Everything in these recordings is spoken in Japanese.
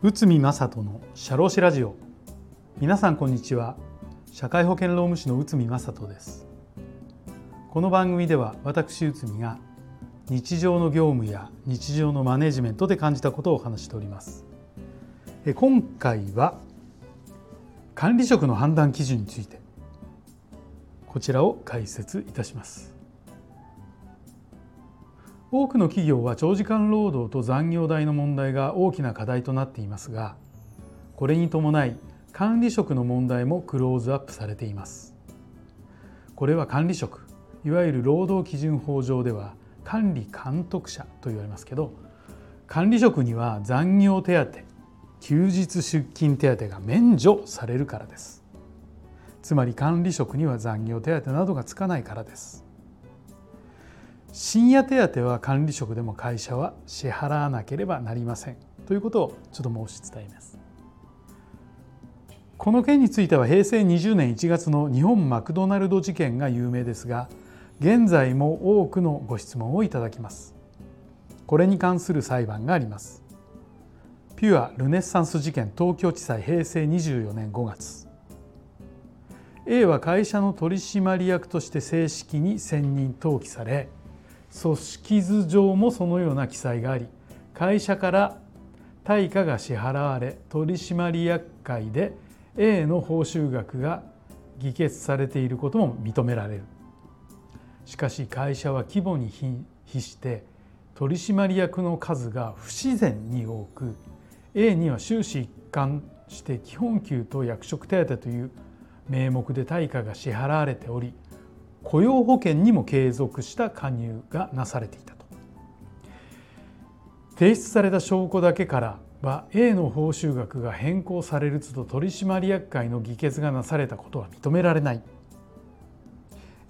内海正人の社労士ラジオ。皆さんこんにちは。社会保険労務士の内海正人です。この番組では私内海が日常の業務や日常のマネジメントで感じたことをお話しております。今回は管理職の判断基準についてこちらを解説いたします。多くの企業は長時間労働と残業代の問題が大きな課題となっていますがこれに伴い管理職の問題もクローズアップされています。これは管理職いわゆる労働基準法上では管理監督者と言われますけど管理職には残業手当休日出勤手当が免除されるからです。つまり管理職には残業手当などがつかないからです。深夜手当は管理職でも会社は支払わなければなりませんということをちょっと申し伝えます。この件については平成20年1月の日本マクドナルド事件が有名ですが現在も多くのご質問をいただきます。これに関する裁判があります。ピュアルネッサンス事件東京地裁平成24年5月。A は会社の取締役として正式に選任登記され組織図上もそのような記載があり会社から対価が支払われ取締役会で A の報酬額が議決されていることも認められる。しかし会社は規模に比して取締役の数が不自然に多く A には終始一貫して基本給と役職手当という名目で対価が支払われており雇用保険にも継続した加入がなされていたと。提出された証拠だけからは A の報酬額が変更されるつと取締役会の議決がなされたことは認められない。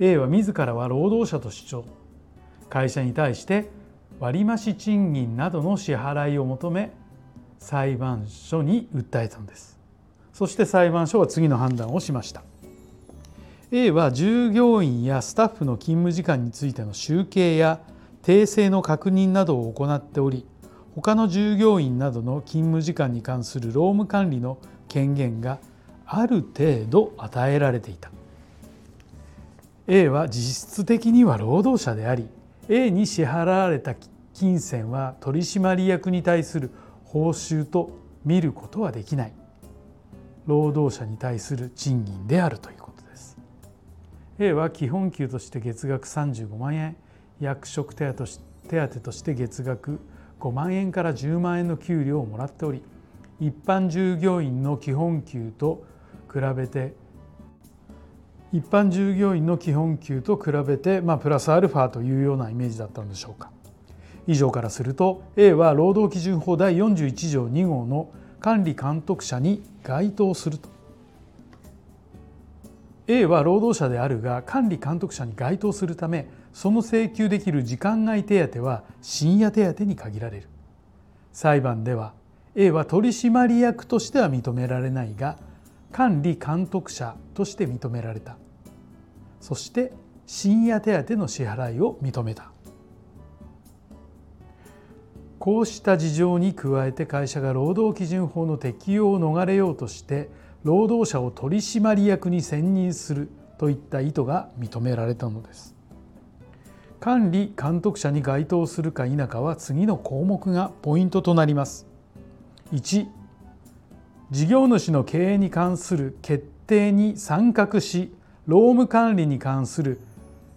A は自らは労働者と主張。会社に対して割増賃金などの支払いを求め裁判所に訴えたのです。そして裁判所は次の判断をしました。A は従業員やスタッフの勤務時間についての集計や訂正の確認などを行っており他の従業員などの勤務時間に関する労務管理の権限がある程度与えられていた。A は実質的には労働者であり A に支払われた金銭は取締役に対する報酬と見ることはできない。労働者に対する賃金であるということ。A は基本給として月額35万円。役職手当手当として月額5万円から10万円の給料をもらっており一般従業員の基本給と比べて一般従業員の基本給と比べて、まあ、プラスアルファというようなイメージだったのでしょうか。以上からすると A は労働基準法第41条2号の管理監督者に該当すると。A は労働者であるが管理監督者に該当するためその請求できる時間外手当は深夜手当に限られる。裁判では A は取締役としては認められないが管理監督者として認められた。そして深夜手当の支払いを認めた。こうした事情に加えて会社が労働基準法の適用を逃れようとして労働者を取締役に選任するといった意図が認められたのです。管理監督者に該当するか否かは次の項目がポイントとなります。1事業主の経営に関する決定に参画し労務管理に関する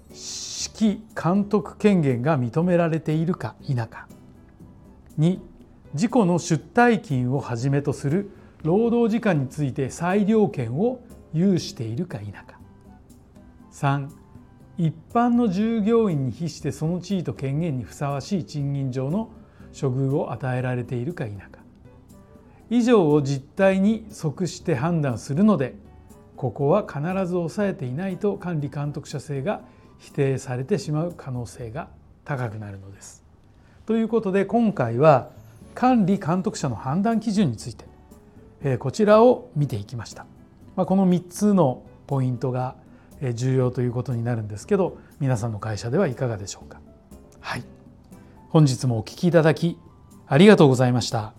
指揮監督権限が認められているか否か。2事故の出退勤をはじめとする労働時間について裁量権を有しているか否か。3一般の従業員に比してその地位と権限にふさわしい賃金上の処遇を与えられているか否か。以上を実態に即して判断するのでここは必ず抑えていないと管理監督者制が否定されてしまう可能性が高くなるのです。ということで今回は管理監督者の判断基準について。こちらを見ていきました。この3つのポイントが重要ということになるんですけど皆さんの会社ではいかがでしょうか。はい。本日もお聞きいただきありがとうございました。